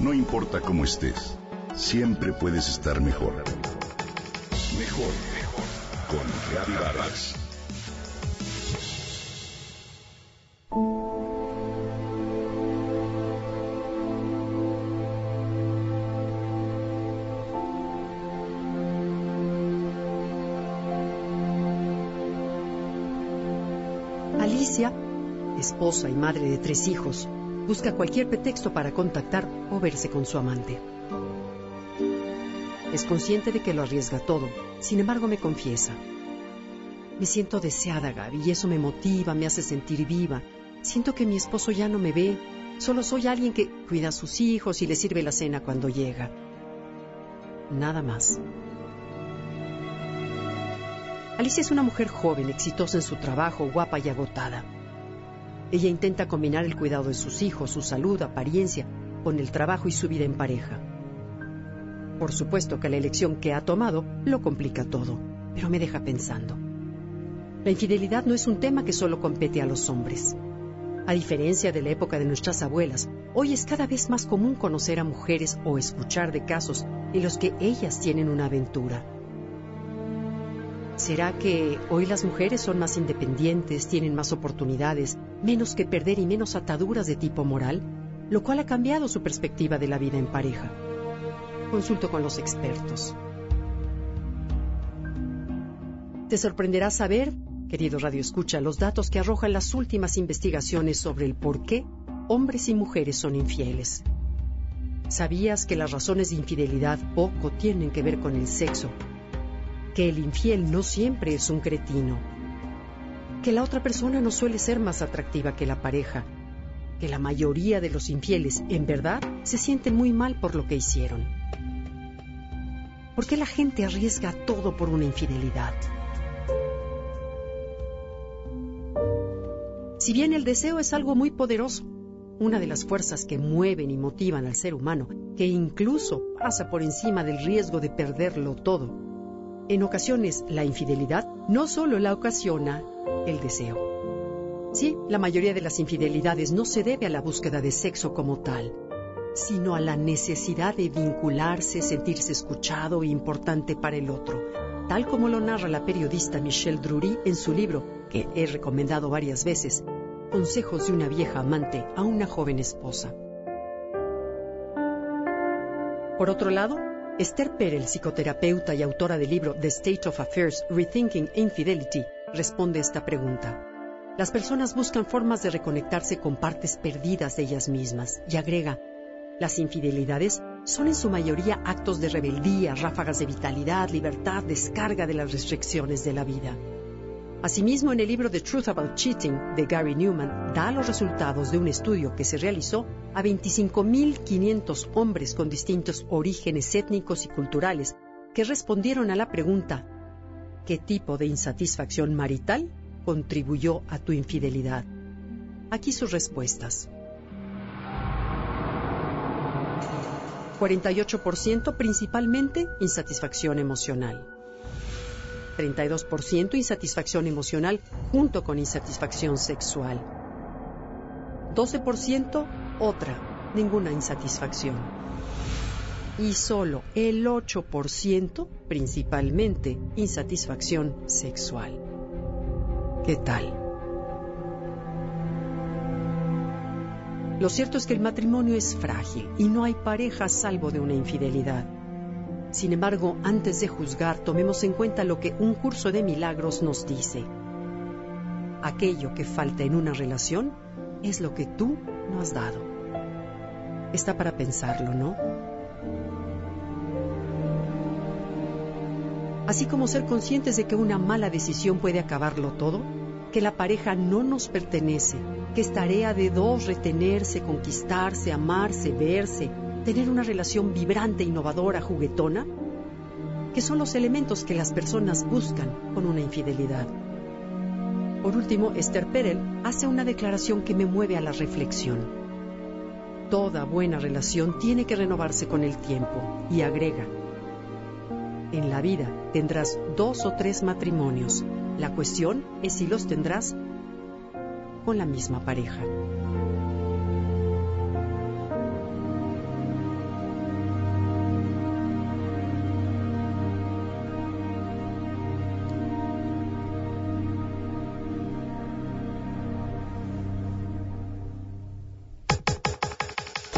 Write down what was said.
No importa cómo estés, siempre puedes estar mejor. Mejor, mejor. Con Reavivadas. Alicia, esposa y madre de tres hijos, busca cualquier pretexto para contactar o verse con su amante. Es consciente de que lo arriesga todo, sin embargo me confiesa. Me siento deseada, Gaby, y eso me motiva, me hace sentir viva. Siento que mi esposo ya no me ve, solo soy alguien que cuida a sus hijos y le sirve la cena cuando llega. Nada más. Alicia es una mujer joven, exitosa en su trabajo, guapa y agotada. Ella intenta combinar el cuidado de sus hijos, su salud, apariencia, con el trabajo y su vida en pareja. Por supuesto que la elección que ha tomado lo complica todo, pero me deja pensando. La infidelidad no es un tema que solo compete a los hombres. A diferencia de la época de nuestras abuelas, hoy es cada vez más común conocer a mujeres o escuchar de casos en los que ellas tienen una aventura. ¿Será que hoy las mujeres son más independientes, tienen más oportunidades, menos que perder y menos ataduras de tipo moral? Lo cual ha cambiado su perspectiva de la vida en pareja. Consulto con los expertos. Te sorprenderá saber, querido Radio Escucha, los datos que arrojan las últimas investigaciones sobre el por qué hombres y mujeres son infieles. ¿Sabías que las razones de infidelidad poco tienen que ver con el sexo que el infiel no siempre es un cretino, que la otra persona no suele ser más atractiva que la pareja, que la mayoría de los infieles en verdad se sienten muy mal por lo que hicieron. ¿Por qué la gente arriesga todo por una infidelidad? Si bien el deseo es algo muy poderoso, una de las fuerzas que mueven y motivan al ser humano, que incluso pasa por encima del riesgo de perderlo todo, en ocasiones, la infidelidad no solo la ocasiona el deseo. Sí, la mayoría de las infidelidades no se debe a la búsqueda de sexo como tal, sino a la necesidad de vincularse, sentirse escuchado e importante para el otro, tal como lo narra la periodista Michelle Drury en su libro, que he recomendado varias veces, Consejos de una vieja amante a una joven esposa. Por otro lado, Esther Perel, psicoterapeuta y autora del libro The State of Affairs, Rethinking Infidelity, responde esta pregunta. Las personas buscan formas de reconectarse con partes perdidas de ellas mismas y agrega, las infidelidades son en su mayoría actos de rebeldía, ráfagas de vitalidad, libertad, descarga de las restricciones de la vida. Asimismo, en el libro The Truth About Cheating de Gary Newman, da los resultados de un estudio que se realizó a 25.500 hombres con distintos orígenes étnicos y culturales que respondieron a la pregunta ¿qué tipo de insatisfacción marital contribuyó a tu infidelidad? Aquí sus respuestas. 48% principalmente insatisfacción emocional. 32% insatisfacción emocional junto con insatisfacción sexual. 12% otra, ninguna insatisfacción. Y solo el 8% principalmente insatisfacción sexual. ¿Qué tal? Lo cierto es que el matrimonio es frágil y no hay pareja salvo de una infidelidad. Sin embargo, antes de juzgar, tomemos en cuenta lo que un curso de milagros nos dice. Aquello que falta en una relación es lo que tú no has dado. Está para pensarlo, ¿no? Así como ser conscientes de que una mala decisión puede acabarlo todo, que la pareja no nos pertenece, que es tarea de dos retenerse, conquistarse, amarse, verse, tener una relación vibrante, innovadora, juguetona, que son los elementos que las personas buscan con una infidelidad. Por último, Esther Perel hace una declaración que me mueve a la reflexión. Toda buena relación tiene que renovarse con el tiempo y agrega, en la vida tendrás dos o tres matrimonios. La cuestión es si los tendrás con la misma pareja.